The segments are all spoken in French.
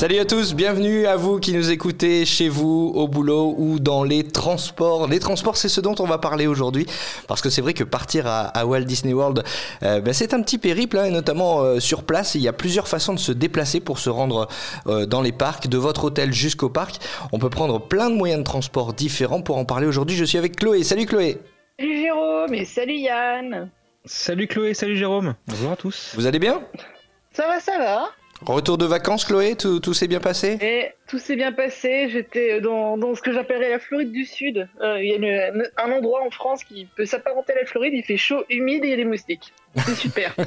Salut à tous, bienvenue à vous qui nous écoutez chez vous, au boulot ou dans les transports. Les transports, c'est ce dont on va parler aujourd'hui, parce que c'est vrai que partir à, à Walt Disney World, euh, ben, c'est un petit périple, hein, et notamment euh, sur place. Il y a plusieurs façons de se déplacer pour se rendre euh, dans les parcs, de votre hôtel jusqu'au parc. On peut prendre plein de moyens de transport différents. Pour en parler aujourd'hui, je suis avec Chloé. Salut Chloé. Salut Jérôme et salut Yann. Salut Chloé, salut Jérôme. Bonjour à tous. Vous allez bien? Ça va, ça va. Retour de vacances, Chloé Tout, tout s'est bien passé? Tout s'est bien passé. J'étais dans, ce que j'appellerais la Floride du Sud. Euh, Il y a un endroit en France qui peut s'apparenter à la Floride. Il fait chaud, humide et il y a des moustiques. C'est super.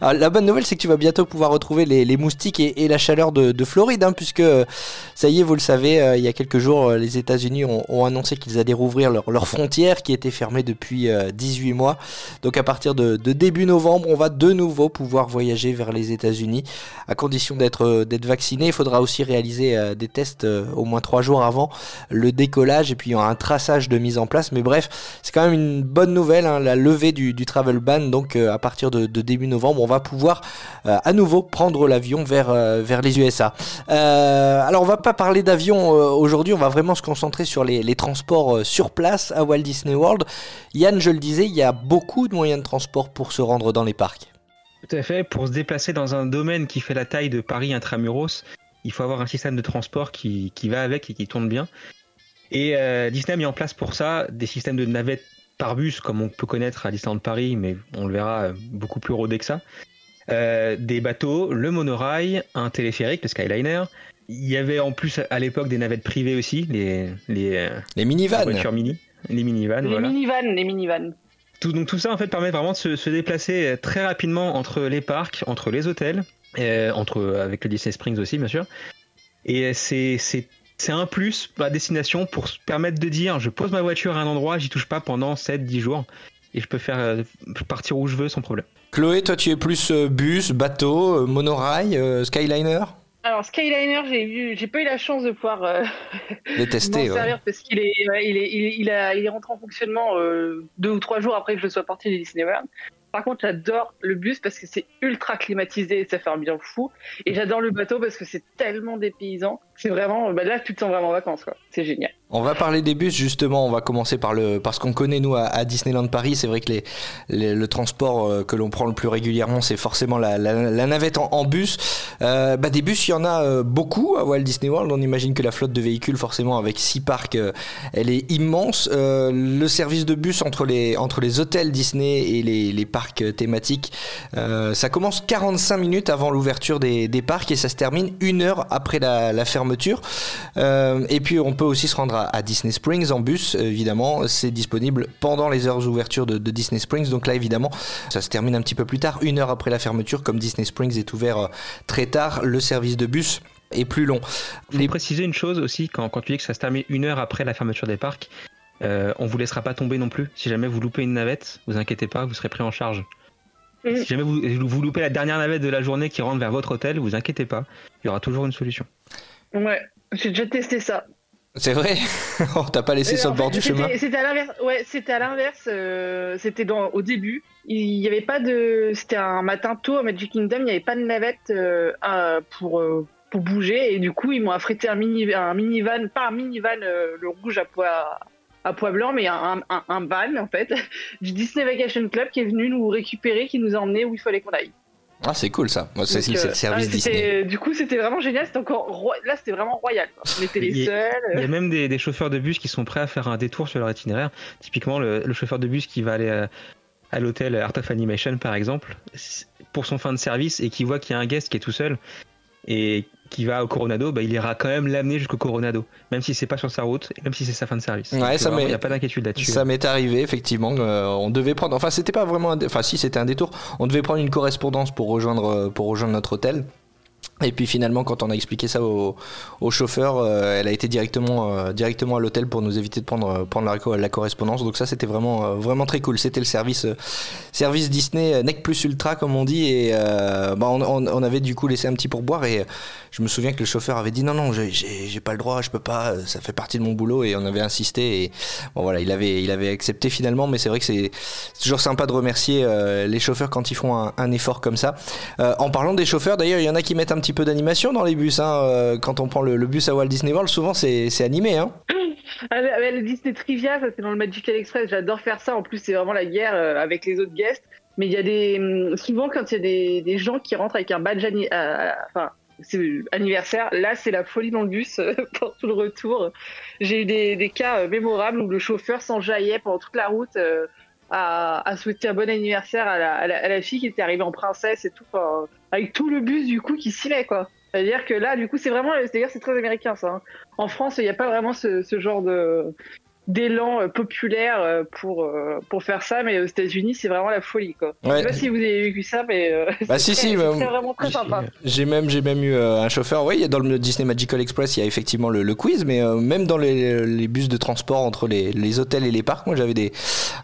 Ah, la bonne nouvelle, c'est que tu vas bientôt pouvoir retrouver les, moustiques et, la chaleur de, de Floride, hein, puisque euh, ça y est, vous le savez, euh, il y a quelques jours, les États-Unis ont, annoncé qu'ils allaient rouvrir leur- leurs frontières qui étaient fermées depuis euh, 18 mois. Donc à partir de, début novembre, on va de nouveau pouvoir voyager vers les États-Unis, à condition d'être vacciné. Il faudra aussi réaliser euh, des tests euh, au moins trois jours avant le décollage, et puis il y aura un traçage de mise en place. Mais bref, c'est quand même une bonne nouvelle, hein, la levée du, travel ban. Donc euh, à partir de, début novembre, on va pouvoir à nouveau prendre l'avion vers, vers les USA. Alors on va pas parler d'avion aujourd'hui, on va vraiment se concentrer sur les, les transports sur place à Walt Disney World. Yann, je le disais, il y a beaucoup de moyens de transport pour se rendre dans les parcs. Tout à fait. Pour se déplacer dans un domaine qui fait la taille de Paris intramuros, il faut avoir un système de transport qui, qui va avec et qui tourne bien. Et euh, Disney a mis en place pour ça des systèmes de navettes par bus, comme on peut connaître à Disneyland Paris, mais on le verra euh, beaucoup plus rodé que ça. Euh, des bateaux, le monorail, un téléphérique, le Skyliner. Il y avait en plus à l'époque des navettes privées aussi, les, les, Les minivans. voitures mini, les minivans. les voilà. minivans, les minivans. Tout, donc tout ça en fait permet vraiment de se, se déplacer très rapidement entre les parcs, entre les hôtels, entre avec le Disney Springs aussi bien sûr. Et euh, c'est un plus à destination pour se permettre de dire je pose ma voiture à un endroit, j'y touche pas pendant 7-10 jours et je peux faire euh, partir où je veux sans problème. Chloé, toi tu es plus euh, bus, bateau, euh, monorail, euh, Skyliner? Alors Skyliner, j'ai vu, j'ai pas eu la chance de pouvoir euh, m'en tester. ouais. servir parce qu'il est, ouais, il est, il est, il a, il est rentré en fonctionnement euh, deux ou trois jours après que je sois parti de Disney World. Par contre, j'adore le bus parce que c'est ultra climatisé et ça fait un bien fou. Et j'adore le bateau parce que c'est tellement dépaysant. C'est vraiment, bah là, tu te sens vraiment en vacances, quoi. C'est génial. On va parler des bus justement, on va commencer par le parce qu'on connaît nous à, Disneyland Paris, c'est vrai que le transport euh, que l'on prend le plus régulièrement, c'est forcément la, navette en, bus. Euh, bah, des bus, il y en a euh, beaucoup à Walt Disney World. On imagine que la flotte de véhicules, forcément avec six parcs, elle est immense. Le service de bus entre les entre les hôtels Disney et les, parcs thématiques, ça commence 45 minutes avant l'ouverture des, parcs et ça se termine une heure après la, la fermeture. Et puis on peut aussi se rendre à, à Disney Springs en bus, évidemment. C'est disponible pendant les heures d'ouverture de, de Disney Springs. Donc là, évidemment, ça se termine un petit peu plus tard, une heure après la fermeture. Comme Disney Springs est ouvert euh, très tard, le service de bus est plus long. Je vais préciser une chose aussi quand, quand tu dis que ça se termine une heure après la fermeture des parcs. Euh, on vous laissera pas tomber non plus. Si jamais vous loupez une navette, vous inquiétez pas, vous serez pris en charge. Mhm. Si jamais vous, vous loupez la dernière navette de la journée qui rentre vers votre hôtel, vous inquiétez pas, il y aura toujours une solution. Ouais, j'ai déjà testé ça. C'est vrai On t'a pas laissé Euh, sur en le bord fait, du chemin c'était- à l'inverse. Ouais, c'était à l'inverse. euh, c'était au début. Il y avait pas de. C'était un matin tôt à Magic Kingdom. Il n'y avait pas de navette euh, pour euh, pour bouger et du coup ils m'ont affrété un mini un minivan, pas un minivan le rouge à poids à poids blanc, mais un, un, un van en fait du Disney Vacation Club qui est venu nous récupérer, qui nous a emmenés où il fallait qu'on aille. Ah, c'est cool ça. Moi, c'est c'est euh, le service ah, Disney. c'était- Du coup, c'était vraiment génial. C'était encore là, c'était vraiment royal. quoi. On était les Il y a- seuls. Il y a même des, des chauffeurs de bus qui sont prêts à faire un détour sur leur itinéraire. Typiquement, le, le chauffeur de bus qui va aller à, à l'hôtel Art of Animation, par exemple, pour son fin de service et qui voit qu'il y a un guest qui est tout seul et qui va au Coronado, bah, il ira quand même l'amener jusqu'au Coronado, même si c'est pas sur sa route, et même si c'est sa fin de service. Ouais, ça Il n'y a pas d'inquiétude là-dessus. Ça m'est arrivé effectivement. euh, on devait prendre. Enfin, c'était pas vraiment. Un... Enfin, si c'était un détour. On devait prendre une correspondance pour rejoindre euh, pour rejoindre notre hôtel. Et puis finalement, quand on a expliqué ça au, au chauffeur, euh, elle a été directement, euh, directement à l'hôtel pour nous éviter de prendre, euh, prendre la, la correspondance. Donc ça, c'était vraiment, vraiment très cool. C'était le service, service Disney Nec Plus Ultra, comme on dit. Et bah, on, avait du coup laissé un petit pourboire. Et je me souviens que le chauffeur avait dit non, non, j'ai- pas le droit, je peux pas, ça fait partie de mon boulot. Et on avait insisté. Et bon, voilà, il avait, il avait accepté finalement. Mais c'est vrai que c'est toujours sympa de remercier les chauffeurs quand ils font un, effort comme ça. En parlant des chauffeurs, d'ailleurs, il y en a qui mettent un petit peu d'animation dans les bus. Hein. Euh, Quand on prend le, bus à Walt Disney World, souvent c'est animé. Hein. Ah, le Disney Trivia, ça c'est dans le Magical Express, j'adore faire ça. En plus, c'est vraiment la guerre euh, avec les autres guests. Mais il y a des. hum, Souvent, quand il y a des, gens qui rentrent avec un badge euh, anniversaire, là c'est la folie dans le bus pour tout le retour. J'ai eu des, cas mémorables où le chauffeur s'enjaillait pendant toute la route à, à souhaiter un bon anniversaire à la, fille qui était arrivée en princesse et tout, avec tout le bus du coup qui s'y met quoi. C'est-à-dire que là, du coup, c'est vraiment, c'est-à-dire c'est très américain ça. hein. En France, il n'y a pas vraiment ce genre de d'élan euh, populaire euh, pour euh, pour faire ça, mais aux États-Unis, c'est vraiment la folie quoi. Je Ouais. sais pas si vous avez vécu ça, mais Bah, c'est si, si, bah, vraiment très sympa. J'ai même, j'ai même eu un chauffeur. Oui, dans le Disney Magical Express, il y a effectivement le, le quiz, mais même dans les, les bus de transport entre les, les hôtels et les parcs, moi j'avais des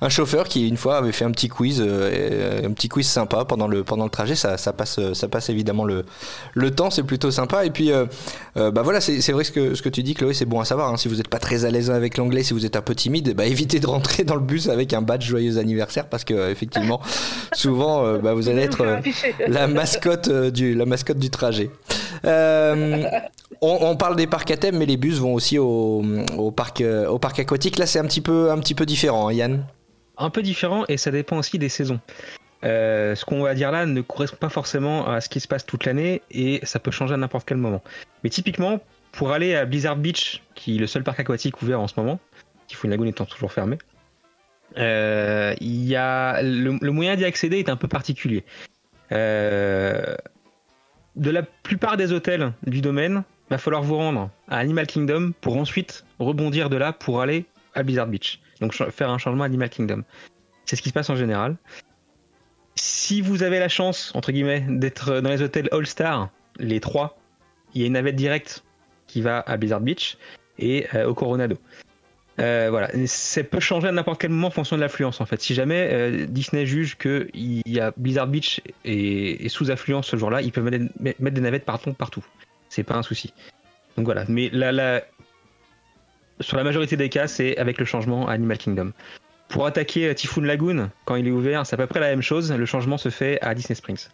un chauffeur qui une fois avait fait un petit quiz, un petit quiz sympa pendant le pendant le trajet. Ça, ça passe, ça passe évidemment le le temps, c'est plutôt sympa. Et puis, bah voilà, c'est c'est vrai ce que ce que tu dis, Chloé, c'est bon à savoir. hein. Si vous n'êtes pas très à l'aise avec l'anglais, si vous êtes un peu timide, bah évitez de rentrer dans le bus avec un badge joyeux anniversaire parce que effectivement, souvent, euh, bah, vous allez être euh, la mascotte euh, du la mascotte du trajet. Euh, on, on parle des parcs à thème, mais les bus vont aussi au, au parc euh, au parc aquatique. Là, c'est un petit peu un petit peu différent, hein, Yann? Un peu différent et ça dépend aussi des saisons. Euh, ce qu'on va dire là ne correspond pas forcément à ce qui se passe toute l'année et ça peut changer à n'importe quel moment. Mais typiquement, pour aller à Blizzard Beach, qui est le seul parc aquatique ouvert en ce moment, Typhoon Lagoon étant toujours fermé, euh, il y a le, moyen d'y accéder est un peu particulier. Euh, de la plupart des hôtels du domaine, va falloir vous rendre à Animal Kingdom pour ensuite rebondir de là pour aller à Blizzard Beach. Donc faire un changement à Animal Kingdom. C'est ce qui se passe en général. Si vous avez la chance, entre guillemets, d'être dans les hôtels All-Star, les trois, il y a une navette directe qui va à Blizzard Beach et euh, au Coronado. Euh, voilà, ça peut changer à n'importe quel moment en fonction de l'affluence en fait. Si jamais euh, Disney juge que il y a Blizzard Beach est sous affluence ce jour-là, ils peuvent mettre, des navettes partout. C'est pas un souci. Donc voilà, mais là, là, sur la majorité des cas, c'est avec le changement à Animal Kingdom. Pour attaquer euh, Typhoon Lagoon, quand il est ouvert, c'est à peu près la même chose. Le changement se fait à Disney Springs.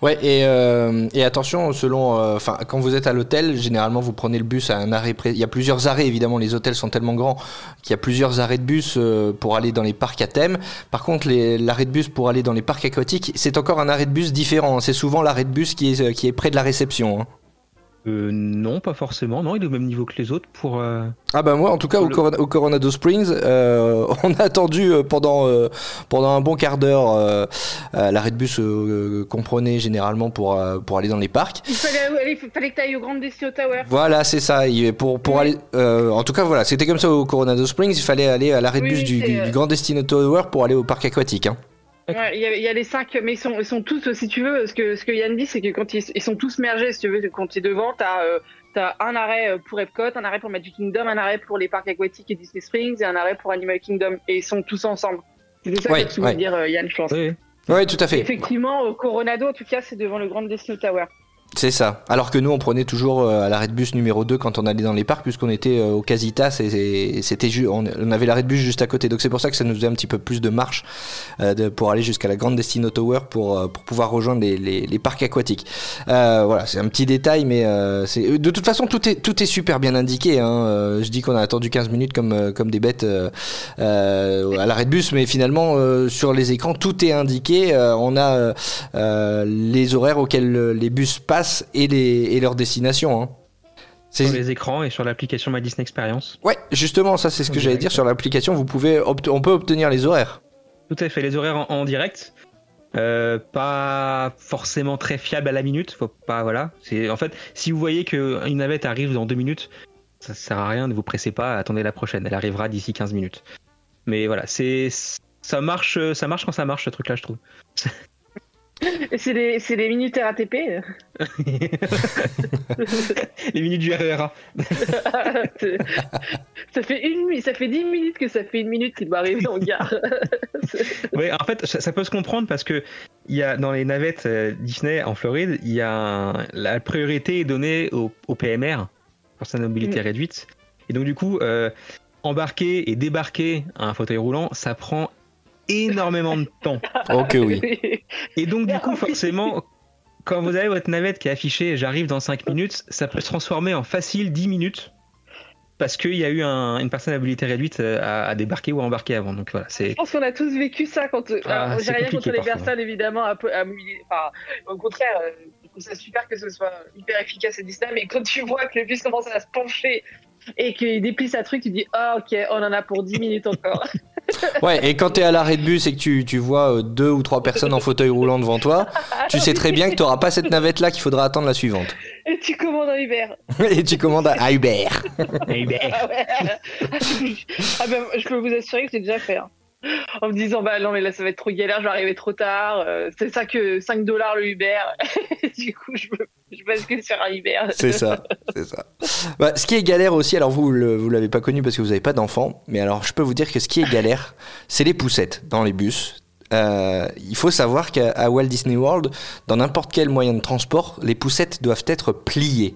Ouais, et, euh, et attention, selon, euh, enfin, quand vous êtes à l'hôtel, généralement vous prenez le bus à un arrêt. pré- Il y a plusieurs arrêts, évidemment. Les hôtels sont tellement grands qu'il y a plusieurs arrêts de bus euh, pour aller dans les parcs à thème. Par contre, l'arrêt de bus pour aller dans les parcs aquatiques, c'est encore un arrêt de bus différent. C'est souvent l'arrêt de bus qui est euh, qui est près de la réception. hein. Euh, non, pas forcément. Non, il est au même niveau que les autres pour. euh, Ah bah moi en tout cas au, Le- Corona- au Coronado Springs euh, on a attendu euh, pendant euh, pendant un bon quart d'heure euh, euh, l'arrêt de bus euh, qu'on prenait généralement pour euh, pour aller dans les parcs Il fallait, aller- il fallait que tu ailles au Grand Destino Tower. voilà c'est ça Il- pour pour Oui. aller euh, en tout cas voilà c'était comme ça au Coronado Springs il fallait aller à l'arrêt de Oui, bus du Grand Destino Tower pour aller au parc aquatique hein. Ouais, il y, a, il y a les cinq, mais ils sont, ils sont tous, si tu veux, ce que, ce que Yann dit, c'est que quand ils, ils sont tous mergés, si tu veux, quand tu es devant, t'as euh, as un arrêt euh, pour Epcot, un arrêt pour Magic Kingdom, un arrêt pour les parcs aquatiques et Disney Springs, et un arrêt pour Animal Kingdom, et ils sont tous ensemble. C'était ça Ouais, que tu voulais ouais. dire, euh, Yann, je pense. oui, ouais tout à fait Effectivement, au Coronado, en tout cas, c'est devant le Grand Destino Tower. C'est ça. Alors que nous, on prenait toujours euh, à l'arrêt de bus numéro 2 quand on allait dans les parcs, puisqu'on était euh, au Casitas et, c'était on, avait l'arrêt de bus juste à côté. Donc c'est pour ça que ça nous faisait un petit peu plus de marche euh, pour aller jusqu'à la Grande Destino Tower pour, pour pouvoir rejoindre les, les, parcs aquatiques. Voilà, c'est un petit détail, mais c'est de toute façon tout est tout est super bien indiqué. Hein. Je dis qu'on a attendu 15 minutes comme comme des bêtes à l'arrêt de bus, mais finalement sur les écrans tout est indiqué. On a les horaires auxquels les bus passent et, les, et leur destination. Hein. Sur les écrans et sur l'application My Disney Experience. Ouais, justement, ça c'est ce que j'allais dire sur l'application. Vous pouvez, on peut obtenir les horaires. Tout à fait, les horaires en, en direct. Euh, pas forcément très fiable à la minute, faut pas voilà. C'est en fait, si vous voyez que une navette arrive dans deux minutes, ça sert à rien, ne vous pressez pas, attendez la prochaine, elle arrivera d'ici 15 minutes. Mais voilà, c'est ça marche, ça marche quand ça marche ce truc-là, je trouve. C'est les, les minutes RATP. Les minutes du RERA. ça fait une ça fait 10 minutes que ça fait une minute qu'il doit arriver en gare. Ouais, en fait, ça, ça peut se comprendre parce que il y a dans les navettes euh, Disney en Floride, il y a un- la priorité est donnée au, au PMR, personne à mobilité Mm. réduite, et donc du coup, euh, embarquer et débarquer un fauteuil roulant, ça prend énormément de temps. Ok, oui. Et donc du coup, forcément, quand vous avez votre navette qui est affichée, j'arrive dans 5 minutes, ça peut se transformer en facile 10 minutes. Parce qu'il y a eu un- une personne à mobilité réduite euh, à, à débarquer ou à embarquer avant. Donc voilà, c'est Je pense qu'on a tous vécu ça quand. Ah, alors, c'est J'ai rien contre les personnes évidemment à, peu- à mobiliser. Enfin, au contraire, euh, je trouve ça super que ce soit hyper efficace et Disney, mais quand tu vois que le bus commence à se pencher et qu'il déplie sa truc, tu dis ah ok, on en a pour 10 minutes encore. Ouais, et quand t'es à l'arrêt de bus et que tu, tu vois euh, deux ou trois personnes en fauteuil roulant devant toi, tu sais très bien que t'auras pas cette navette là qu'il faudra attendre la suivante. et tu commandes un Uber. Et tu commandes à, à Uber. Ah ouais. ah ben, je peux vous assurer que j'ai déjà fait. hein. En me disant, bah non, mais là, ça va être trop galère, je vais arriver trop tard. euh, c'est ça que 5 dollars le Uber. du coup, je, me, je bascule sur un Uber. C'est ça, c'est ça. Bah, ce qui est galère aussi, alors vous le- vous l'avez pas connu parce que vous n'avez pas d'enfant, mais alors je peux vous dire que ce qui est galère, c'est les poussettes dans les bus. Euh, il faut savoir qu'à Walt Disney World, dans n'importe quel moyen de transport, les poussettes doivent être pliées.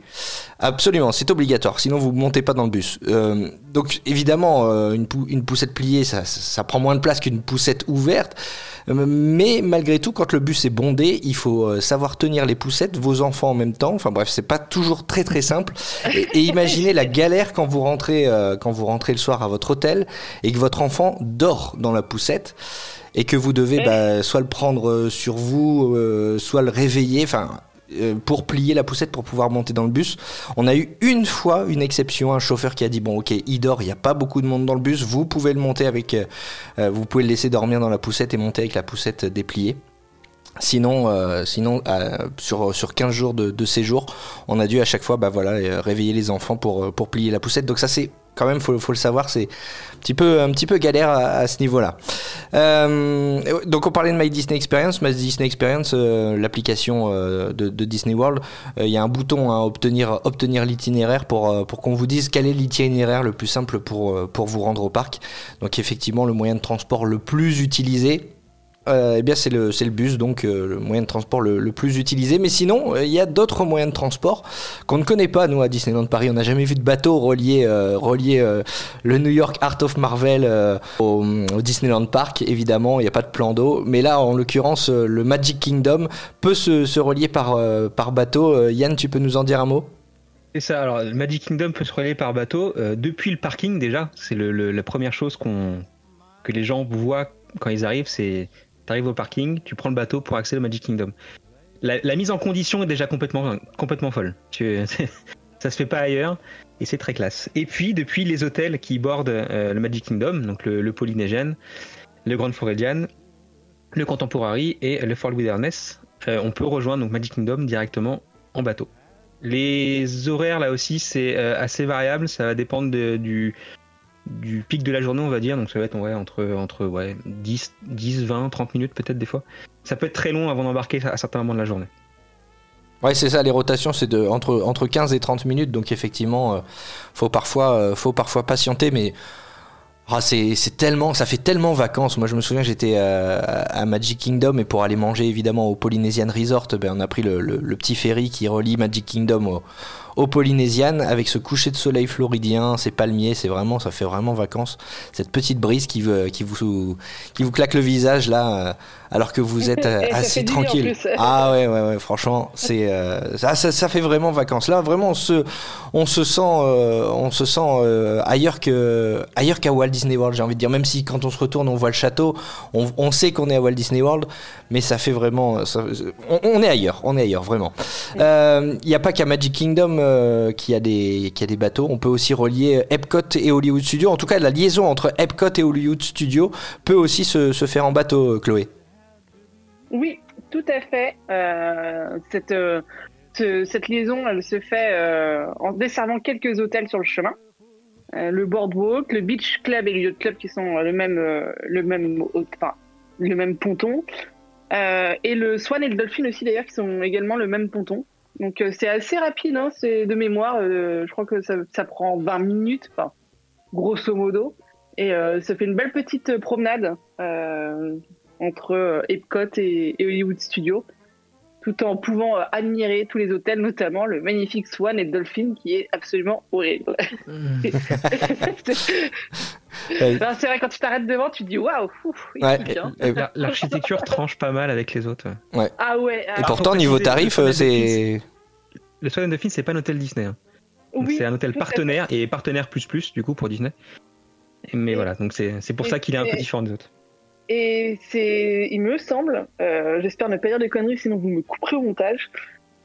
Absolument, c'est obligatoire, sinon vous montez pas dans le bus. Euh, donc évidemment, euh, une, pou- une poussette pliée, ça, ça- ça prend moins de place qu'une poussette ouverte. Mais malgré tout, quand le bus est bondé, il faut savoir tenir les poussettes, vos enfants en même temps. Enfin bref, c'est pas toujours très très simple. Et, et imaginez la galère quand vous rentrez quand vous rentrez le soir à votre hôtel et que votre enfant dort dans la poussette et que vous devez bah, soit le prendre euh, sur vous, euh, soit le réveiller. Enfin. euh, Pour plier la poussette pour pouvoir monter dans le bus, on a eu une fois une exception, un chauffeur qui a dit bon ok il dort, il n'y a pas beaucoup de monde dans le bus, vous pouvez le monter avec, euh, vous pouvez le laisser dormir dans la poussette et monter avec la poussette dépliée. Sinon, euh, sinon euh, sur, sur 15 jours de, de séjour, on a dû à chaque fois bah, voilà, réveiller les enfants pour, pour plier la poussette. Donc ça c'est quand même, faut, faut le savoir, c'est un petit peu, galère à, ce niveau-là. Euh, donc on parlait de My Disney Experience. My Disney Experience, euh, l'application euh, de, Disney World, il y a un bouton à obtenir, obtenir l'itinéraire pour, qu'on vous dise quel est l'itinéraire le plus simple pour vous rendre au parc. Donc effectivement, le moyen de transport le plus utilisé, euh, eh bien c'est le, le bus, donc euh, le moyen de transport le, plus utilisé. Mais sinon, euh, il y a d'autres moyens de transport qu'on ne connaît pas, nous, à Disneyland Paris. On n'a jamais vu de bateau relier, relier le New York Art of Marvel au, Disneyland Park. Évidemment, il n'y a pas de plan d'eau. Mais là, en l'occurrence, le Magic Kingdom peut se, se relier par, par bateau. Yann, tu peux nous en dire un mot? C'est ça, alors le Magic Kingdom peut se relier par bateau depuis le parking déjà. C'est le- la première chose qu'on que les gens voient quand ils arrivent, c'est tu arrives au parking, tu prends le bateau pour accéder au Magic Kingdom. La, mise en condition est déjà complètement, folle. Tu, ça se fait pas ailleurs et c'est très classe. Et puis depuis les hôtels qui bordent euh, le Magic Kingdom, donc le, le le Grand Floridian, le Contemporary et le Fort Wilderness, euh, on peut rejoindre Magic Kingdom directement en bateau. Les horaires là aussi c'est euh, assez variable, ça va dépendre du, du pic de la journée on va dire, donc ça va être entre, entre ouais, 10, 10, 20, 30 minutes peut-être des fois. Ça peut être très long avant d'embarquer à certains moments de la journée. Ouais, c'est ça, les rotations, c'est de entre, entre 15 et 30 minutes, donc effectivement, euh, faut, parfois, euh, faut parfois patienter, mais ah, c'est tellement, ça fait tellement vacances. Moi, je me souviens, j'étais à Magic Kingdom et pour aller manger évidemment au Polynesian Resort, ben, on a pris le petit ferry qui relie Magic Kingdom au, au Polynesian avec ce coucher de soleil floridien, ces palmiers, c'est vraiment, ça fait vraiment vacances. Cette petite brise qui, veut, qui, vous, qui vous claque le visage là, euh, alors que vous êtes assis tranquille. Ah ouais, ouais, ouais, franchement, c'est euh, ça, ça, ça fait vraiment vacances. Là, vraiment, on se, on se sent, euh, on se sent euh, ailleurs que, ailleurs qu'à Walt Disney World. J'ai envie de dire, même si quand on se retourne, on voit le château, on, on sait qu'on est à Walt Disney World, mais ça fait vraiment, ça- on, on est ailleurs, on est ailleurs, vraiment. Il n'y a pas qu'à Magic Kingdom euh, qui a des, bateaux. On peut aussi relier Epcot et Hollywood Studios. En tout cas, la liaison entre Epcot et Hollywood Studios peut aussi se, faire en bateau, Chloé. Oui, tout à fait. Euh, cette, euh, ce- cette liaison, elle se fait euh, en desservant quelques hôtels sur le chemin. Euh, le Boardwalk, le Beach Club et le Yacht Club qui sont euh, le même, euh, le même, ponton. Euh, et le Swan et le Dolphin aussi d'ailleurs qui sont également le même ponton. Donc euh, c'est assez rapide, hein, c'est de mémoire. euh, je crois que ça, ça prend 20 minutes, enfin grosso modo. Et euh, ça fait une belle petite promenade euh, entre euh, Epcot et, et Hollywood Studios, tout en pouvant admirer tous les hôtels, notamment le magnifique Swan et Dolphin qui est absolument horrible. Ben, c'est vrai quand tu t'arrêtes devant, tu te dis waouh, Ouais, hein. L'architecture tranche pas mal avec les autres. ouais. Ah ouais. ah, et pourtant, niveau tarif, euh, Swan and c'est. Le Swan and Dolphin, c'est pas un hôtel Disney. hein. Oui, c'est un hôtel partenaire et partenaire plus plus du coup pour Disney. Mais Et- voilà, donc c'est c'est pour ça qu'il est un peu différent des autres. Et c'est, il me semble, euh, j'espère ne pas dire de conneries, sinon vous me couperez au montage,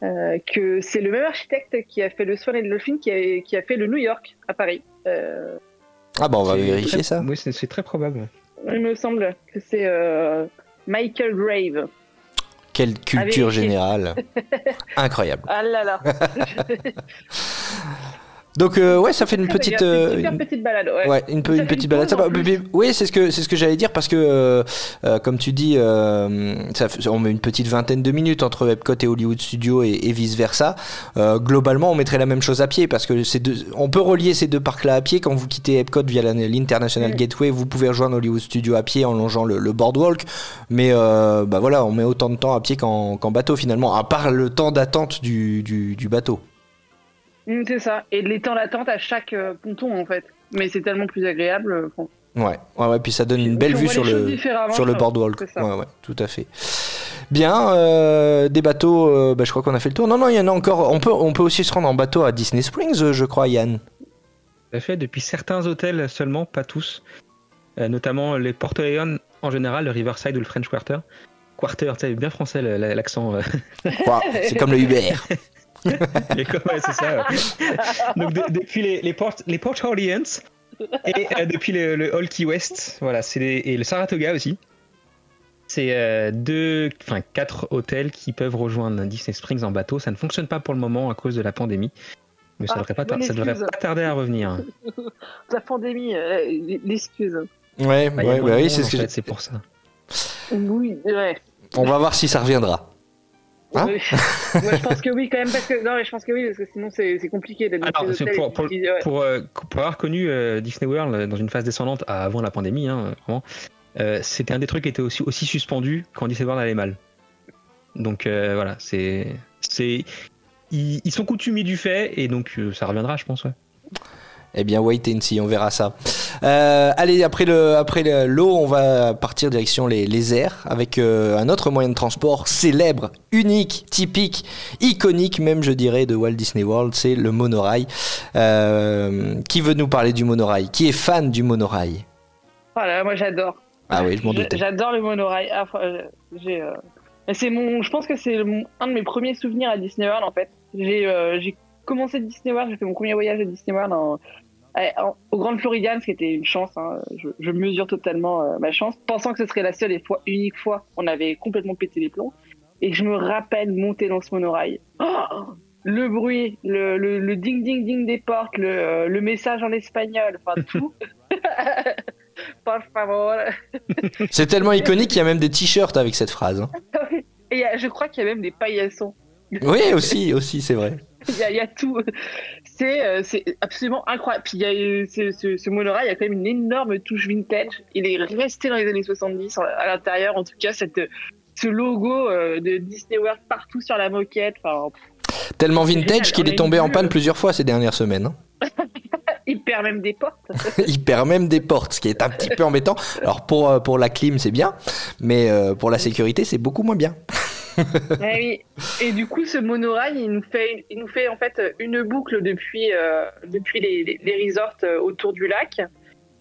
euh, que c'est le même architecte qui a fait le Swan le Dolphin qui a, qui a fait le New York à Paris. Euh, Ah bah on va vérifier très- ça. Oui, c'est c'est très probable. il me semble que c'est euh, Michael Grave. Quelle culture générale. Incroyable. Ah là là. Donc euh, ouais, ça fait une petite. Une euh, super une- petite balade, ouais. Ouais, une, une petite balade. Ça oui, c'est ce que c'est ce que j'allais dire parce que euh, euh, comme tu dis, euh, ça, fait- on met une petite vingtaine de minutes entre Epcot et Hollywood Studios et, vice versa. globalement, on mettrait la même chose à pied parce que c'est deux, on peut relier ces deux parcs-là à pied. Quand vous quittez Epcot via l'International. Gateway, vous pouvez rejoindre Hollywood Studios à pied en longeant le, le boardwalk. Mais euh, bah voilà, on met autant de temps à pied qu'en qu'en bateau finalement, à part le temps d'attente du, du, du bateau. Mm, c'est ça. Et les temps d'attente à chaque euh, ponton en fait. Mais c'est tellement plus agréable. euh, bon. Ouais, ouais, ouais. Puis ça donne une belle vue sur le sur le boardwalk. Ouais, ouais, tout à fait. Bien, euh, des bateaux, euh, bah, je crois qu'on a fait le tour. Non, non, il y en a encore. On peut, on peut aussi se rendre en bateau à Disney Springs, je crois, Yann. Tout à fait, depuis certains hôtels seulement, pas tous. Euh, notamment les Port Leon en général, le Riverside ou le French Quarter. Quarter, tu sais, bien français l'accent. euh. Wow, c'est comme le Uber. Ouais, c'est ça. ouais. Donc de- depuis les, les Port, les Port Orleans et euh, depuis le, le Hall Key West, voilà, c'est les- et le Saratoga aussi. C'est euh, deux, enfin quatre hôtels qui peuvent rejoindre Disney Springs en bateau. Ça ne fonctionne pas pour le moment à cause de la pandémie, mais ça Ah, devrait pas, devrait tarder à revenir. La pandémie, euh, l'excuse. Ouais, Bah, il y a ouais, bah de oui, c'est ce que fait, j'ai- c'est pour ça. Oui, ouais. On va voir si ça reviendra. Hein Oui. Ouais, je pense que oui quand même parce que non mais je pense que oui parce que sinon c'est compliqué d'être dans Alors, pour, et pour, puis, ouais. pour, euh, pour avoir connu euh, Disney World euh, dans une phase descendante avant la pandémie, hein, vraiment, euh, c'était un des trucs qui était aussi, aussi suspendu quand Disney World allait mal. Donc euh, voilà, c'est. c'est ils, ils sont coutumiers du fait et donc euh, ça reviendra, je pense. Ouais. Eh bien, wait and see, on verra ça. Euh, allez, après le, après le- l'eau, on va partir direction les, les airs avec euh, un autre moyen de transport célèbre, unique, typique, iconique même, je dirais, de Walt Disney World, c'est le monorail. Euh, qui veut nous parler du monorail? Qui est fan du monorail? Voilà, moi j'adore. Ah oui, je m'en doutais. J'adore le monorail. Ah, C'est mon. Je pense que c'est un de mes premiers souvenirs à Disney World en fait. J'ai j'ai commencé Disney World. J'ai fait mon premier voyage à Disney World en- en- au Grand Floridian, ce qui était une chance. hein. Je, je mesure totalement euh, ma chance, pensant que ce serait la seule et fois, unique fois. On avait complètement pété les plombs. Et je me rappelle monter dans ce monorail. Oh le bruit, le, le, le ding ding ding des portes, le, euh, le message en espagnol, enfin tout. Por favor. C'est tellement iconique qu'il y a même des t-shirts avec cette phrase. hein. Et je crois qu'il y a même des paillassons. Oui, aussi, aussi, c'est vrai. Il y a, il y a tout. C'est euh, c'est absolument incroyable. Puis il y a eu- ce, ce, ce monorail, il y a quand même une énorme touche vintage. Il est resté dans les années 70 à l'intérieur. En tout cas, cette, ce logo euh, de Disney World partout sur la moquette. Enfin, Tellement vintage qu'il est tombé en panne plusieurs fois ces dernières semaines. hein. il perd même des portes. Il perd même des portes, ce qui est un petit peu embêtant. Alors pour, euh, pour la clim, c'est bien, mais pour la sécurité, c'est beaucoup moins bien. Oui. Et du coup, ce monorail, il nous fait, il nous fait en fait une boucle depuis, euh, depuis les, les, les resorts euh, autour du lac.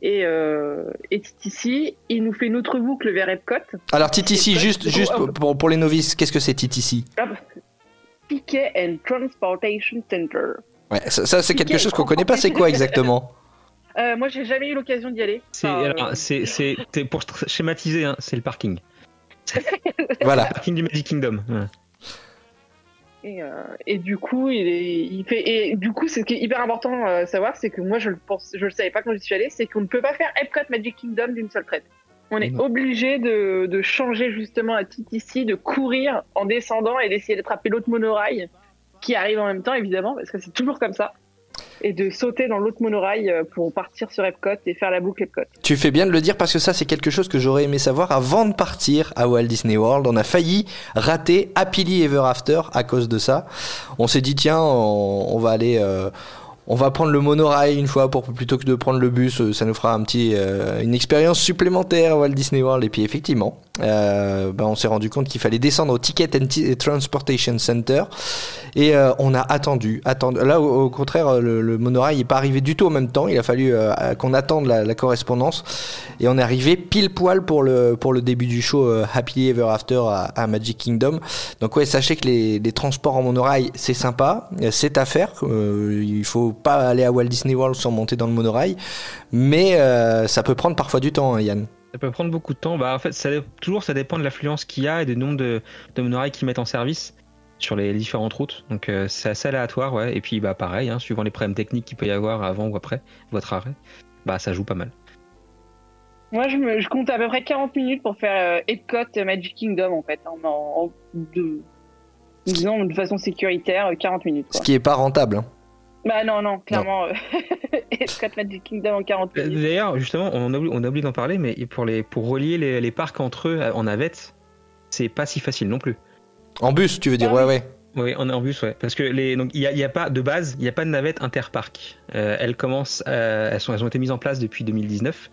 Et, euh, et TTC, il nous fait une autre boucle vers Epcot. Alors C'est juste, juste Oh, pour, pour- pour les novices, qu'est-ce que c'est TTC Ah, Ticket and Transportation Center. ouais, Ça, ça, c'est quelque chose qu'on connaît pas, c'est quoi exactement? Euh, moi, j'ai jamais eu l'occasion d'y aller. C'est Enfin, alors, euh, c'est- c'est- c'est- pour schématiser, hein, c'est le parking. Voilà. Parking du Magic Kingdom. ouais. et, euh, et du coup, il, est, il fait. Et du coup, c'est ce qui est hyper important à savoir, c'est que moi, je le pense, je le savais pas quand j'y suis allée, c'est qu'on ne peut pas faire Epcot Magic Kingdom d'une seule traite. On est obligé de, de changer justement la TTC, de courir en descendant et d'essayer d'attraper l'autre monorail qui arrive en même temps, évidemment, parce que c'est toujours comme ça. Et de sauter dans l'autre monorail euh, pour partir sur Epcot et faire la boucle Epcot. Tu fais bien de le dire parce que ça, c'est quelque chose que j'aurais aimé savoir avant de partir à Walt Disney World. On a failli rater Happily Ever After à cause de ça. On s'est dit, tiens, on, va aller. euh, on va prendre le monorail une fois pour plutôt que de prendre le bus, euh, ça nous fera un petit, euh, une expérience supplémentaire à Walt Disney World. Et puis effectivement, euh, ben, on s'est rendu compte qu'il fallait descendre au Ticket and Transportation Center et on a attendu, attendu. Là, au, contraire, le, monorail n'est pas arrivé du tout en même temps. Il a fallu qu'on attende la, correspondance et on est arrivé pile poil pour le début du show Happily Ever After à, Magic Kingdom. Donc ouais, sachez que les, transports en monorail c'est sympa, c'est à faire. Il faut pas aller à Walt Disney World sans monter dans le monorail, mais euh, ça peut prendre parfois du temps, hein, Yann. Ça peut prendre beaucoup de temps. Bah, en fait, ça, toujours, ça dépend de l'affluence qu'il y a et du nombre de, de monorails qu'ils mettent en service sur les différentes routes. Donc, euh, c'est assez aléatoire, ouais. Et puis, bah, pareil, hein, suivant les problèmes techniques qu'il peut y avoir avant ou après votre arrêt, bah, ça joue pas mal. Moi, je, me, je compte à peu près 40 minutes pour faire euh, Epcot euh, Magic Kingdom, en fait. En, en- en- de, disons, de façon sécuritaire, euh, 40 minutes. Ce qui est pas rentable. hein. Bah non, non, clairement, euh, Epcot Magic Kingdom en 40 Euh, minutes. D'ailleurs, justement, on a, oublié, on a oublié d'en parler, mais pour, les, pour relier les, les parcs entre eux euh, en navette, c'est pas si facile non plus. En bus, tu veux dire Ah Ouais, oui. ouais. Oui, en, en bus, ouais. Parce que les, donc il y a, il y a pas de base, il n'y a pas de navette interparc. Euh, elles commencent, euh, elles sont, elles ont été mises en place depuis 2019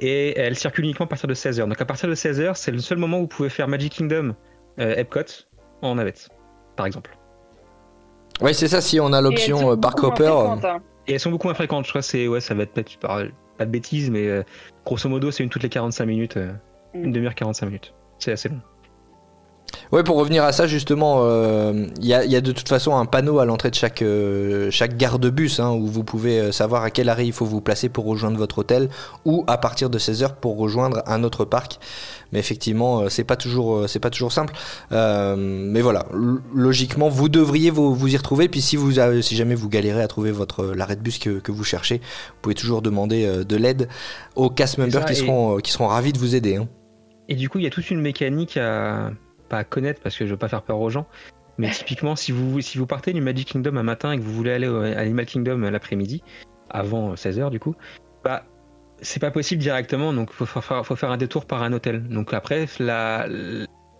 et elles circulent uniquement à partir de 16h. Donc à partir de 16h, c'est le seul moment où vous pouvez faire Magic Kingdom, euh, Epcot en navette, par exemple. Ouais, c'est ça. Si on a l'option euh, Park Hopper. euh, hein. Et elles sont beaucoup moins fréquentes. Je crois c'est ouais, ça va être peut-être pas, pas de bêtises, mais euh, grosso modo, c'est une toutes les 45 minutes, euh, Mm. une demi-heure 45 minutes. C'est assez long. Ouais, pour revenir à ça, justement, euh, il y, a, il y a de toute façon un panneau à l'entrée de chaque, euh, chaque gare de bus hein, où vous pouvez euh, savoir à quel arrêt il faut vous placer pour rejoindre votre hôtel ou à partir de 16h pour rejoindre un autre parc. Mais effectivement, c'est pas toujours, c'est pas toujours simple. Euh, mais voilà, logiquement, vous devriez vous, vous y retrouver. Puis si, vous avez- si jamais vous galérez à trouver votre l'arrêt de bus que, que vous cherchez, vous pouvez toujours demander de l'aide aux cast members ça, qui, seront, qui seront ravis de vous aider. hein. Et du coup, il y a toute une mécanique à pas à connaître parce que je veux pas faire peur aux gens. Mais typiquement, si vous si vous partez du Magic Kingdom un matin et que vous voulez aller au Animal Kingdom l'après-midi, avant 16h du coup, bah c'est pas possible directement. Donc faut, faut, faire- un détour par un hôtel. Donc après, la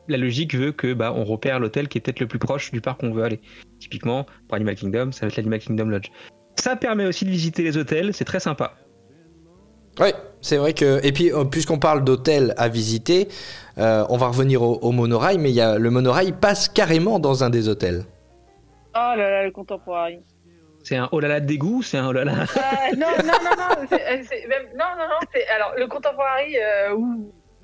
la logique veut que bah on repère l'hôtel qui est peut-être le plus proche du parc qu'on veut aller. Typiquement, pour Animal Kingdom, ça va être l'Animal Kingdom Lodge. Ça permet aussi de visiter les hôtels, c'est très sympa. Oui, c'est vrai que. Et puis, euh, puisqu'on parle d'hôtels à visiter, euh, on va revenir au, au monorail, mais il y a, le monorail passe carrément dans un des hôtels. Oh là là, le contemporain. C'est un oh là là de dégoût, c'est un oh là là. Ah, non, non, non, non, c'est- euh, c'est même- non, non, non, alors le contemporain, euh,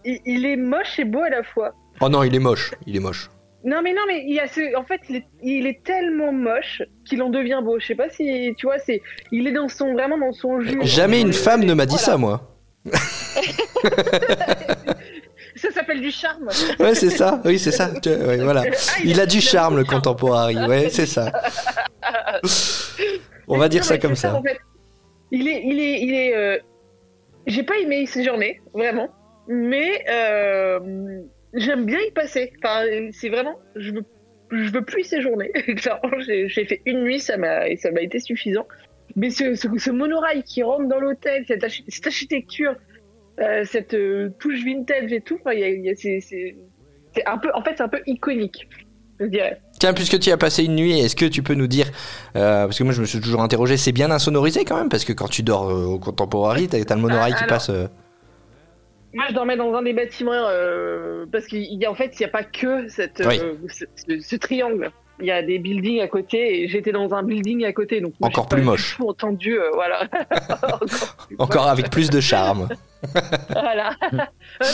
il, il est moche et beau à la fois. Oh non, il est moche, il est moche. Non, mais non, mais il y a ce, en fait, il est, il est tellement moche qu'il en devient beau. Je sais pas si, tu vois, c'est, il est dans son, vraiment dans son jus. Jamais une femme ne m'a dit ça, Voilà. moi. Ça s'appelle du charme. Ouais, c'est ça, oui, c'est ça. Ouais, voilà. Ah, Il a du charme, le charme. contemporain, ouais, c'est ça. On va dire ça comme ça. en fait. Il est, il est, il est. euh, J'ai pas aimé ces journées, vraiment, mais euh, j'aime bien y passer. Enfin, c'est vraiment, je veux, je veux plus y séjourner. J'ai fait une nuit, ça m'a, ça m'a été suffisant. Mais ce, ce, ce monorail qui rentre dans l'hôtel, cette, archi- cette architecture, euh, cette euh, touche vintage et tout, enfin, c'est, un peu, en fait, c'est un peu iconique, je dirais. Tiens, puisque tu y as passé une nuit, est-ce que tu peux nous dire, euh, parce que moi je me suis toujours interrogé, c'est bien insonorisé quand même, parce que quand tu dors au Contemporary, t'as t'as le monorail Ah, qui alors- passe. Moi, je dormais dans un des bâtiments parce qu'il y a en fait, il n'y a pas que cette, Oui. ce, ce- ce triangle. Il y a des buildings à côté et j'étais dans un building à côté, donc moi, Encore plus moche. tout entendu, euh, voilà. Encore plus Encore moche. avec plus de charme. Voilà. Euh,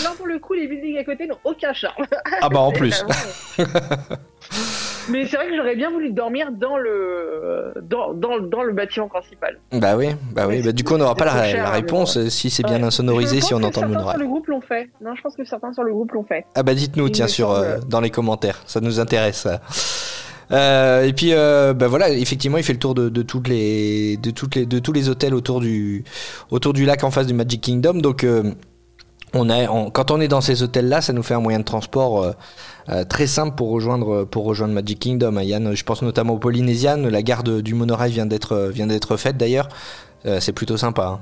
non, pour le coup, les buildings à côté n'ont aucun charme. Ah bah en plus. Mais c'est vrai que j'aurais bien voulu dormir dans le dans, dans, dans le bâtiment principal. Bah oui, bah oui. Bah, du coup, on n'aura pas la, mais réponse euh, si c'est bien Ouais. insonorisé, si on entend le certains sur le groupe l'ont fait. Non, je pense que certains sur le groupe l'ont fait. Ah bah dites-nous, tiens, sur, euh, dans les commentaires, ça nous intéresse. Euh, et puis, euh, bah voilà, effectivement, il fait le tour de, toutes les, de toutes les, de tous les hôtels autour du, autour du lac en face du Magic Kingdom. Donc, euh, on a, quand on est dans ces hôtels-là, ça nous fait un moyen de transport euh, très simple pour rejoindre, pour rejoindre Magic Kingdom. hein, Yann, je pense notamment aux Polynesian. La gare du monorail vient d'être faite d'ailleurs. C'est plutôt sympa. hein.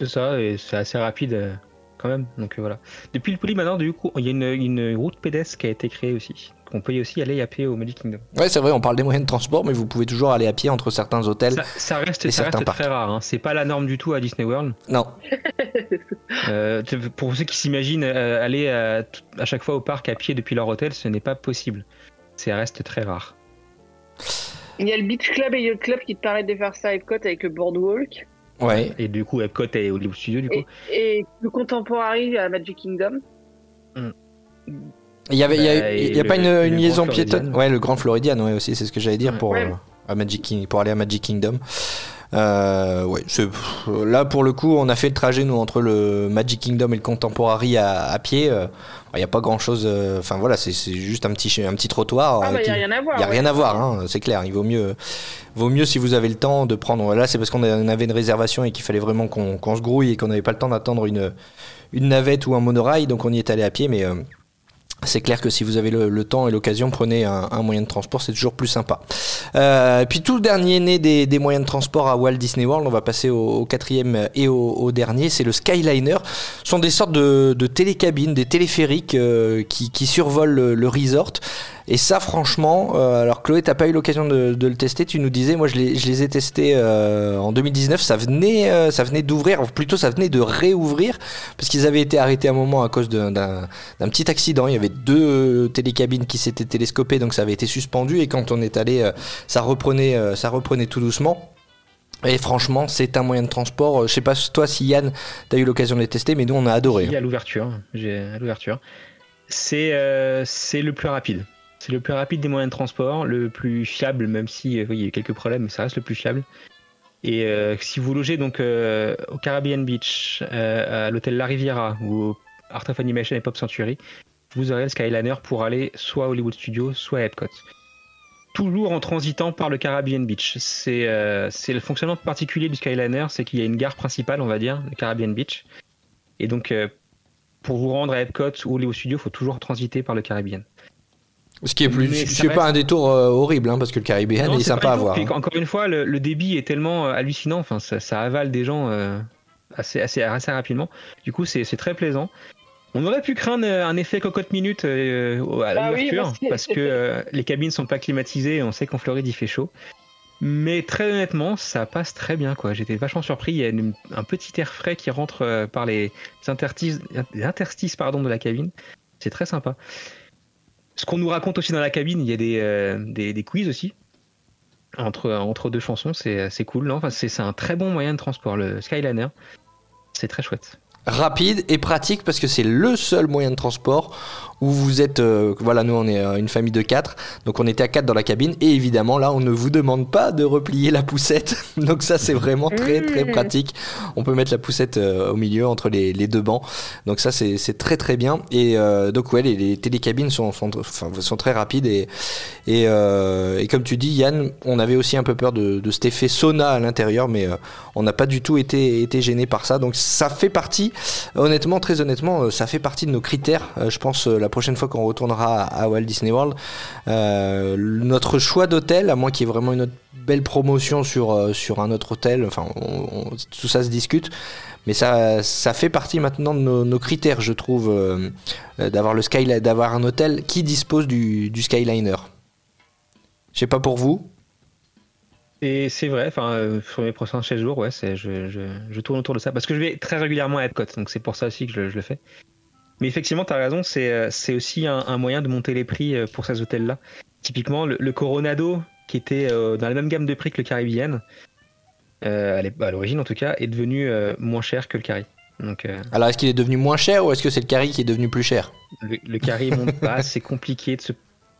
C'est ça, et c'est assez rapide quand même. Donc euh, voilà. Depuis le Poly, maintenant, du coup, il y a une, une route pédestre qui a été créée aussi. On peut y aussi aller à pied au Magic Kingdom. Ouais, c'est vrai, on parle des moyens de transport, mais vous pouvez toujours aller à pied entre certains hôtels. Ça, ça reste, et ça certains reste parcs. très rare. hein. C'est pas la norme du tout à Disney World. Non, Euh, pour ceux qui s'imaginent euh, aller à, chaque fois au parc à pied depuis leur hôtel, ce n'est pas possible. Ça reste très rare. Il y a le Beach Club et Yacht Club qui te permettent de faire ça à Epcot avec le Boardwalk. Ouais. Et du coup, Epcot et Hollywood Studios, du coup. Et, et le Contemporary à Magic Kingdom. Il y avait, il y a, Bah, il y a et pas une, une liaison piétonne? Ouais, le Grand Floridian, ouais aussi, c'est ce que j'allais dire Ouais. pour Ouais. euh, à Magic King, pour aller à Magic Kingdom. Euh, ouais, là pour le coup, on a fait le trajet nous entre le Magic Kingdom et le Contemporary à, à pied. euh, Il n'y a pas grand chose. Enfin voilà, c'est juste un petit un petit trottoir. Ah euh, bah il qui- n'y a rien à voir. Il n'y a ouais. rien à voir, hein, c'est clair. Il vaut mieux, vaut mieux si vous avez le temps de prendre. Là, c'est parce qu'on avait une réservation et qu'il fallait vraiment qu'on se grouille et qu'on n'avait pas le temps d'attendre une, une navette ou un monorail, donc on y est allé à pied. Mais euh, c'est clair que si vous avez le, temps et l'occasion, prenez un, moyen de transport, c'est toujours plus sympa. Euh, puis tout le dernier né des, moyens de transport à Walt Disney World, on va passer au, quatrième et au, dernier, c'est le Skyliner. Ce sont des sortes de, télécabines, des téléphériques euh, qui, survolent le, le resort. Et ça, franchement, euh, alors Chloé, t'as pas eu l'occasion de, de le tester. Tu nous disais, moi, je les, je les ai testés euh, en 2019. Ça venait, euh, ça venait d'ouvrir, ou plutôt, ça venait de réouvrir parce qu'ils avaient été arrêtés à un moment à cause d'un- petit accident. Il y avait deux télécabines qui s'étaient télescopées, donc ça avait été suspendu. Et quand on est allé, ça reprenait, ça reprenait tout doucement. Et franchement, c'est un moyen de transport. Je sais pas toi si Yann, t'as eu l'occasion de les tester, mais nous on a adoré. Si, à l'ouverture. J'ai à l'ouverture. C'est euh, c'est le plus rapide. C'est le plus rapide des moyens de transport, le plus fiable, même si euh, oui, il y a quelques problèmes, mais ça reste le plus fiable. Et euh, si vous logez donc euh, au Caribbean Beach, à l'hôtel La Riviera ou au Art of Animation et Pop Sanctuary, vous aurez le Skyliner pour aller soit à Hollywood Studios, soit à Epcot. Toujours en transitant par le Caribbean Beach. C'est le fonctionnement particulier du Skyliner, c'est qu'il y a une gare principale, on va dire, le Caribbean Beach. Et donc, pour vous rendre à Epcot ou Hollywood Studios, il faut toujours transiter par le Caribbean. Ce qui est plus, Mais ce ça qui est pas un détour euh, horrible, hein, parce que le Caribbean Non, il est sympa à voir. Puis, hein. Encore une fois, le, le débit est tellement euh, hallucinant, enfin, ça, ça avale des gens euh, assez, assez, assez rapidement. Du coup, c'est c'est très plaisant. On aurait pu craindre un effet cocotte minute euh, à Ah oui, moi aussi. parce que euh, les cabines sont pas climatisées et on sait qu'en Floride il fait chaud. Mais très honnêtement, ça passe très bien. quoi. J'étais vachement surpris. Il y a une- un petit air frais qui rentre euh, par les interstices, les interstices pardon, de la cabine. C'est très sympa. Ce qu'on nous raconte aussi dans la cabine, il y a des, euh, quiz aussi. Entre, deux chansons, c'est cool. c'est un très bon moyen de transport, le Skyliner. C'est très chouette. Rapide et pratique parce que c'est le seul moyen de transport où vous êtes euh, voilà nous on est euh, une famille de quatre. Donc on était à quatre dans la cabine et évidemment là on ne vous demande pas de replier la poussette. Donc ça c'est vraiment très très Mmh. pratique. On peut mettre la poussette euh, au milieu entre les, les deux bancs. Donc ça c'est c'est très très bien. Et euh, donc ouais les, les télécabines sont, sont, enfin, sont très rapides. Et, et, euh, et comme tu dis Yann on avait aussi un peu peur de, de cet effet sauna à l'intérieur mais on n'a pas du tout été, été gêné par ça. Donc ça fait partie honnêtement très honnêtement euh, ça fait partie de nos critères Euh, je pense euh, la prochaine fois qu'on retournera à, Walt Disney World notre choix d'hôtel à moins qu'il y ait vraiment une belle promotion sur, un autre hôtel enfin tout ça se discute mais ça, fait partie maintenant de nos, critères, je trouve, d'avoir le d'avoir un hôtel qui dispose du, du Skyliner. Je sais pas pour vous. Et c'est vrai, enfin, euh, sur mes prochains 16 jours, ouais, je, je, je tourne autour de ça. Parce que je vais très régulièrement à Epcot, donc c'est pour ça aussi que je, je le fais. Mais effectivement, tu as raison, c'est, euh, aussi un, un moyen de monter les prix euh, pour ces hôtels-là. Typiquement, le, le Coronado, qui était euh, dans la même gamme de prix que le Caribbean, euh, à l'origine en tout cas, est devenu euh, moins cher que le Cari. Donc euh, Alors, est-ce qu'il est devenu moins cher ou est-ce que c'est le Cari qui est devenu plus cher? le, le Cari monte pas, c'est compliqué de se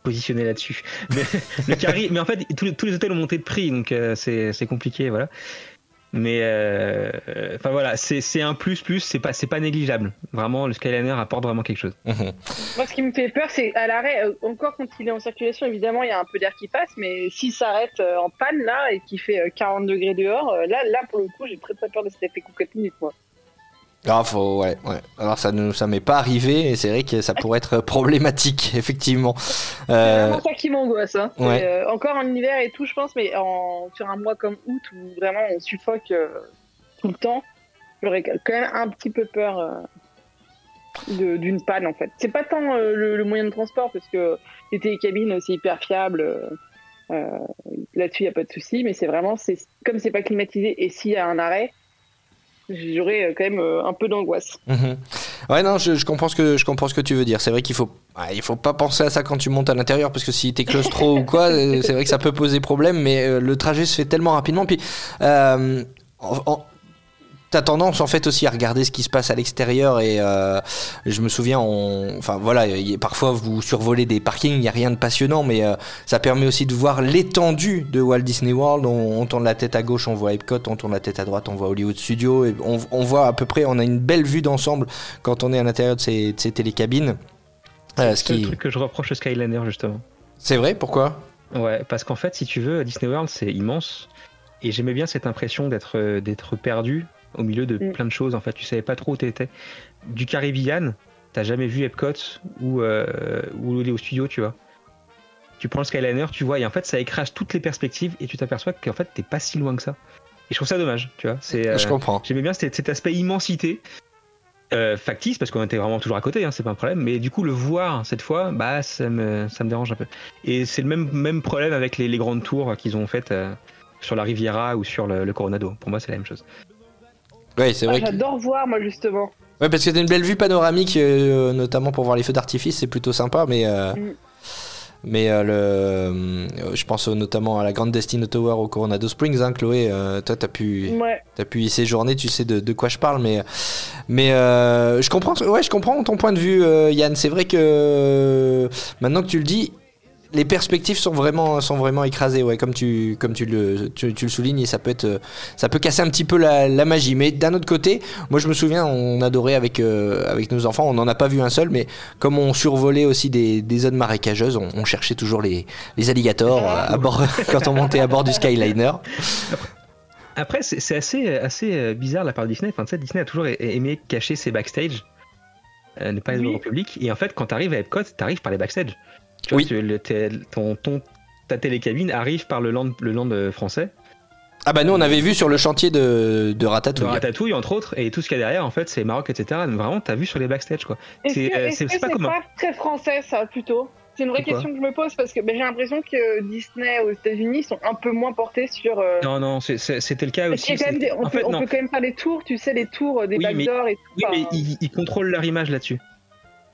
positionner là-dessus. Mais le Cari, mais en fait, tous les, tous les hôtels ont monté de prix, donc euh, c'est compliqué, voilà. Mais euh, euh, enfin voilà, c'est un plus plus, c'est pas c'est pas négligeable. Vraiment, le Skyliner apporte vraiment quelque chose. Mhm. Moi, ce qui me fait peur, c'est à l'arrêt, euh, encore quand il est en circulation, évidemment, il y a un peu d'air qui passe, mais s'il s'arrête en panne, là, et qu'il fait euh, 40 degrés dehors, là, là, pour le coup, j'ai très très peur de cet effet cocotte minute, moi. Ah, faut, ouais, ouais. Alors ça ne ça m'est pas arrivé et c'est vrai que ça pourrait être problématique, effectivement. C'est Euh, vraiment ça qui m'angoisse. Hein. Ouais. euh, encore en hiver et tout, je pense, mais en, sur un mois comme août où vraiment on suffoque euh, tout le temps, j'aurais quand même un petit peu peur d'une panne en fait. C'est pas tant le, le moyen de transport parce que les télécabines c'est hyper fiable. Là-dessus, il n'y a pas de souci, mais c'est vraiment, comme c'est pas climatisé et s'il y a un arrêt, j'aurais euh, quand même euh, un peu d'angoisse. Mhm. Ouais, non, je, je comprends ce que je comprends ce que tu veux dire. C'est vrai qu'il faut, il faut pas penser à ça quand tu montes à l'intérieur parce que si t'es claustro ou quoi, euh, c'est vrai que ça peut poser problème. Mais le trajet se fait tellement rapidement. Puis, euh, en- en- T'as tendance en fait aussi à regarder ce qui se passe à l'extérieur et euh, je me souviens, on, enfin voilà, y parfois vous survolez des parkings, il n'y a rien de passionnant, mais euh, ça permet aussi de voir l'étendue de Walt Disney World. On, on tourne la tête à gauche, on voit Epcot, on tourne la tête à droite, on voit Hollywood Studios. Et on, on voit à peu près, on a une belle vue d'ensemble quand on est à l'intérieur de ces, de ces télécabines. Euh, ce C'est le truc que je reproche au Skyliner justement. c'est vrai, pourquoi? Ouais, parce qu'en fait, si tu veux, Disney World, c'est immense. Et j'aimais bien cette impression d'être d'être perdu au milieu de Mm. plein de choses. En fait, tu savais pas trop où t'étais. Du Caribbean, t'as jamais vu Epcot ou, euh, ou au studio, tu vois. Tu prends le Skyliner, tu vois, et en fait, ça écrase toutes les perspectives et tu t'aperçois qu'en fait, t'es pas si loin que ça. Et je trouve ça dommage, tu vois. C'est, euh, Je comprends. J'aimais bien cet, cet aspect immensité. euh, factice parce qu'on était vraiment toujours à côté, hein, c'est pas un problème. Mais du coup, le voir cette fois, bah ça me, ça me dérange un peu. Et c'est le même, même problème avec les, les grandes tours qu'ils ont faites euh, sur la Riviera ou sur le, le Coronado. Pour moi, c'est la même chose. Ouais, c'est Ah, vrai. que- J'adore voir moi justement. Ouais, parce que t'as une belle vue panoramique, euh, notamment pour voir les feux d'artifice, c'est plutôt sympa, mais. euh, Mm. Mais euh, le, euh, je pense notamment à la grande Destino Tower au Coronado Springs, hein, Chloé. euh, toi, t'as pu, Ouais. pu y séjourner, tu sais de, de quoi je parle, mais, mais euh, je comprends, ouais, je comprends ton point de vue, euh, Yann. C'est vrai que euh, maintenant que tu le dis, les perspectives sont vraiment, sont vraiment écrasées, ouais, comme tu, comme tu le, tu, tu le soulignes, et ça peut être, euh, ça peut casser un petit peu la, la magie. Mais d'un autre côté, moi je me souviens, on adorait avec, euh, avec nos enfants, on n'en a pas vu un seul, mais comme on survolait aussi des, des zones marécageuses, on, on cherchait toujours les, les alligators euh, à bord, quand on montait à bord du Skyliner. Après, c'est assez, assez bizarre la part de Disney. Enfin, tu sais, Disney a toujours aimé cacher ses backstage, euh, ne pas les Oui. au public. Et en fait, quand t'arrives à Epcot, t'arrives par les backstage. Tu Oui. tu- le- t'es- ton, ton, ta télécabine arrive par le land, le land euh, français. Ah bah nous on avait vu sur le chantier de, de De Ratatouille. Ratatouille, entre autres, et tout ce qu'il y a derrière, en fait, c'est Maroc, etc. Donc, vraiment, t'as vu sur les backstage, quoi. C'est, euh, pas très français ça plutôt? C'est une vraie Pourquoi question que je me pose parce que ben, j'ai l'impression que Disney aux États-Unis sont un peu moins portés sur. euh, Non, non, c'était le cas aussi. quand même des- on, en peut, fait, on non. peut quand même faire des tours, tu sais, les tours des Oui, mais- backdoors et tout. Oui, mais ils contrôlent leur image là-dessus.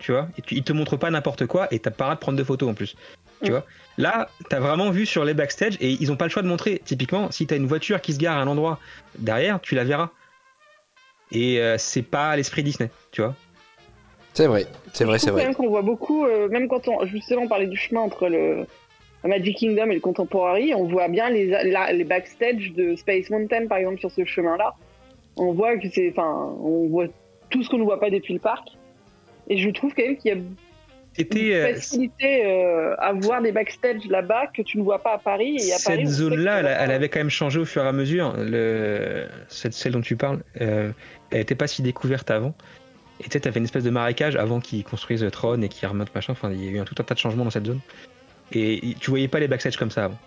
Tu vois et tu- Ils te montrent pas n'importe quoi et t'as pas le droit de prendre de photos en plus. Tu Mm. vois Là, t'as vraiment vu sur les backstage et ils ont pas le choix de montrer. Typiquement, si t'as une voiture qui se gare à un endroit derrière, tu la verras. Et euh, c'est pas l'esprit Disney, tu vois C'est vrai, c'est vrai, c'est vrai. même qu'on voit beaucoup, euh, même quand on justement on parlait du chemin entre le le Magic Kingdom et le Contemporary, on voit bien les, la- les backstage de Space Mountain par exemple sur ce chemin-là. On voit que c'est, enfin, on voit tout ce qu'on ne voit pas depuis le parc. Et je trouve quand même qu'il y a C'était une euh, facilité euh, à voir des backstage là-bas que tu ne vois pas à Paris. Et à Paris, cette zone-là, elle, avait quand même changé au fur et à mesure. Le, cette, celle dont tu parles, euh, elle était pas si découverte avant. Et tu sais, t'avais une espèce de marécage avant qu'ils construisent Tron et qu'ils remontent machin. Enfin, il y a eu un tout un tas de changements dans cette zone. Et tu voyais pas les backstage comme ça avant.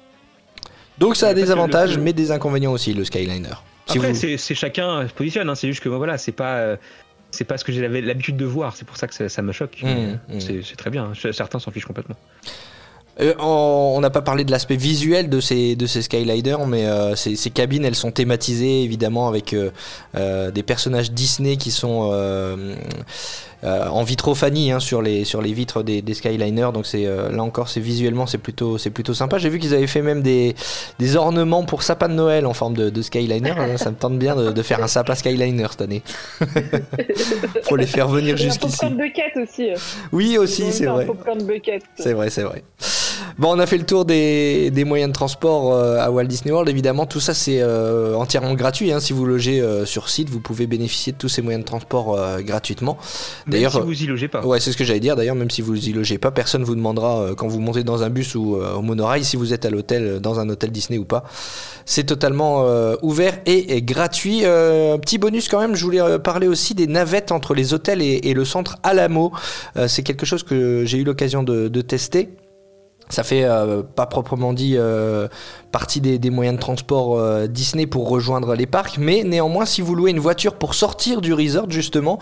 Donc ça a des avantages, le- mais des inconvénients aussi, le Skyliner. Si Après, vous- c'est chacun se positionne. hein. C'est juste que moi, voilà, c'est pas. C'est pas ce que j'avais l'habitude de voir, c'est pour ça que ça, ça me choque. Mmh, mmh. C'est très bien, certains s'en fichent complètement. Euh, on n'a pas parlé de l'aspect visuel de ces, de ces Skyliners, mais euh, ces, ces cabines, elles sont thématisées évidemment avec euh, des personnages Disney qui sont euh, en vitrophanie hein, sur, les, sur les vitres des, des Skyliners. Donc c'est euh, là encore, c'est visuellement, c'est plutôt, c'est plutôt sympa. J'ai vu qu'ils avaient fait même des, des ornements pour sapin de Noël en forme de, de Skyliner. Euh, Ça me tente bien de, de faire un sapin Skyliner cette année. Faut les faire venir a un jusqu'ici. popcorn bucket aussi. Oui aussi, c'est fait un vrai. popcorn bucket. C'est vrai, c'est vrai. Bon, on a fait le tour des, des moyens de transport euh, à Walt Disney World. Évidemment, tout ça c'est euh, entièrement gratuit. Hein. Si vous logez euh, sur site, vous pouvez bénéficier de tous ces moyens de transport euh, gratuitement. D'ailleurs, si vous y logez pas. Ouais, c'est ce que j'allais dire. D'ailleurs, même si vous y logez pas, personne vous demandera euh, quand vous montez dans un bus ou euh, au monorail si vous êtes à l'hôtel, dans un hôtel Disney ou pas. C'est totalement euh, ouvert et, et gratuit. Euh, petit bonus quand même, je voulais parler aussi des navettes entre les hôtels et, et le centre Alamo. Euh, c'est quelque chose que j'ai eu l'occasion de, de tester. Ça fait euh, pas proprement dit euh, partie des, moyens de transport euh, Disney pour rejoindre les parcs, mais néanmoins si vous louez une voiture pour sortir du resort justement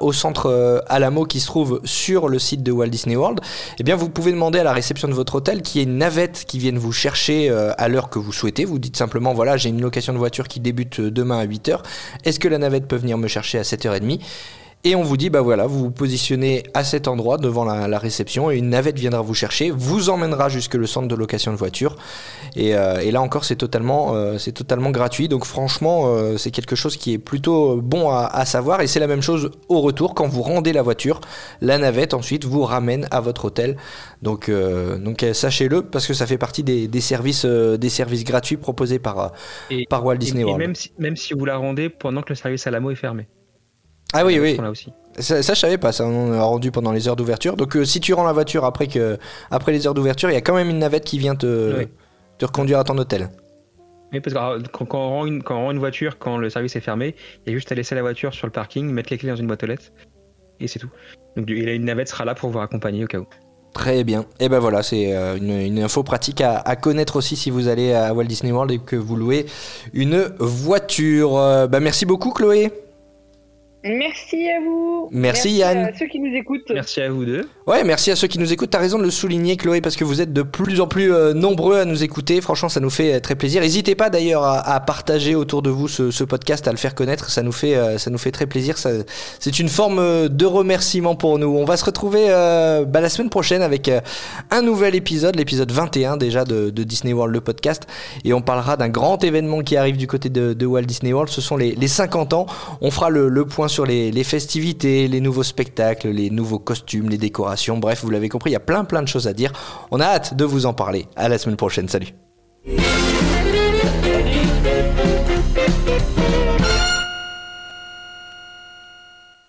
au centre Alamo qui se trouve sur le site de Walt Disney World, eh bien vous pouvez demander à la réception de votre hôtel qu'il y ait une navette qui vienne vous chercher à l'heure que vous souhaitez. Vous dites simplement voilà j'ai une location de voiture qui débute demain à 8h. Est-ce que la navette peut venir me chercher à 7h30 et on vous dit, bah voilà, vous vous positionnez à cet endroit devant la, la réception et une navette viendra vous chercher, vous emmènera jusque le centre de location de voiture. Et, euh, et là encore, c'est totalement, euh, c'est totalement gratuit. Donc franchement, euh, c'est quelque chose qui est plutôt bon à, à savoir. Et c'est la même chose au retour quand vous rendez la voiture, la navette ensuite vous ramène à votre hôtel. Donc, donc sachez-le parce que ça fait partie des, des services, des services gratuits proposés par, Et, par Walt et- Disney et World. même, si, même si vous la rendez pendant que le service Alamo est fermé. Ah oui, oui. Là aussi. Ça, ça, je savais pas, ça on a rendu pendant les heures d'ouverture. Donc euh, si tu rends la voiture après, que, après les heures d'ouverture, il y a quand même une navette qui vient te, Oui. te reconduire à ton hôtel. Oui, parce que alors, quand, quand on rend une, quand on rend une voiture, quand le service est fermé, il y a juste à laisser la voiture sur le parking, mettre les clés dans une boîte aux lettres, et c'est tout. Donc et une navette sera là pour vous accompagner au cas où. Très bien. Et ben voilà, c'est euh, une, une info pratique à, à connaître aussi si vous allez à Walt Disney World et que vous louez une voiture. Euh, bah, merci beaucoup Chloé. Merci à vous. Merci, Yann. à ceux qui nous écoutent. Merci à vous deux. Ouais, merci à ceux qui nous écoutent. T'as raison de le souligner, Chloé, parce que vous êtes de plus en plus euh, nombreux à nous écouter. Franchement, ça nous fait euh, très plaisir. N'hésitez pas d'ailleurs à, à partager autour de vous ce, ce podcast, à le faire connaître. Ça nous fait, euh, ça nous fait très plaisir. Ça, c'est une forme euh, de remerciement pour nous. On va se retrouver euh, bah, la semaine prochaine avec euh, un nouvel épisode, l'épisode 21 déjà de, de Disney World, le podcast. Et on parlera d'un grand événement qui arrive du côté de, de Walt Disney World. Ce sont les, les 50 ans. On fera le, le point sur les, festivités, les nouveaux spectacles, les nouveaux costumes, les décorations. Bref, vous l'avez compris, il y a plein plein de choses à dire. On a hâte de vous en parler. À la semaine prochaine. Salut.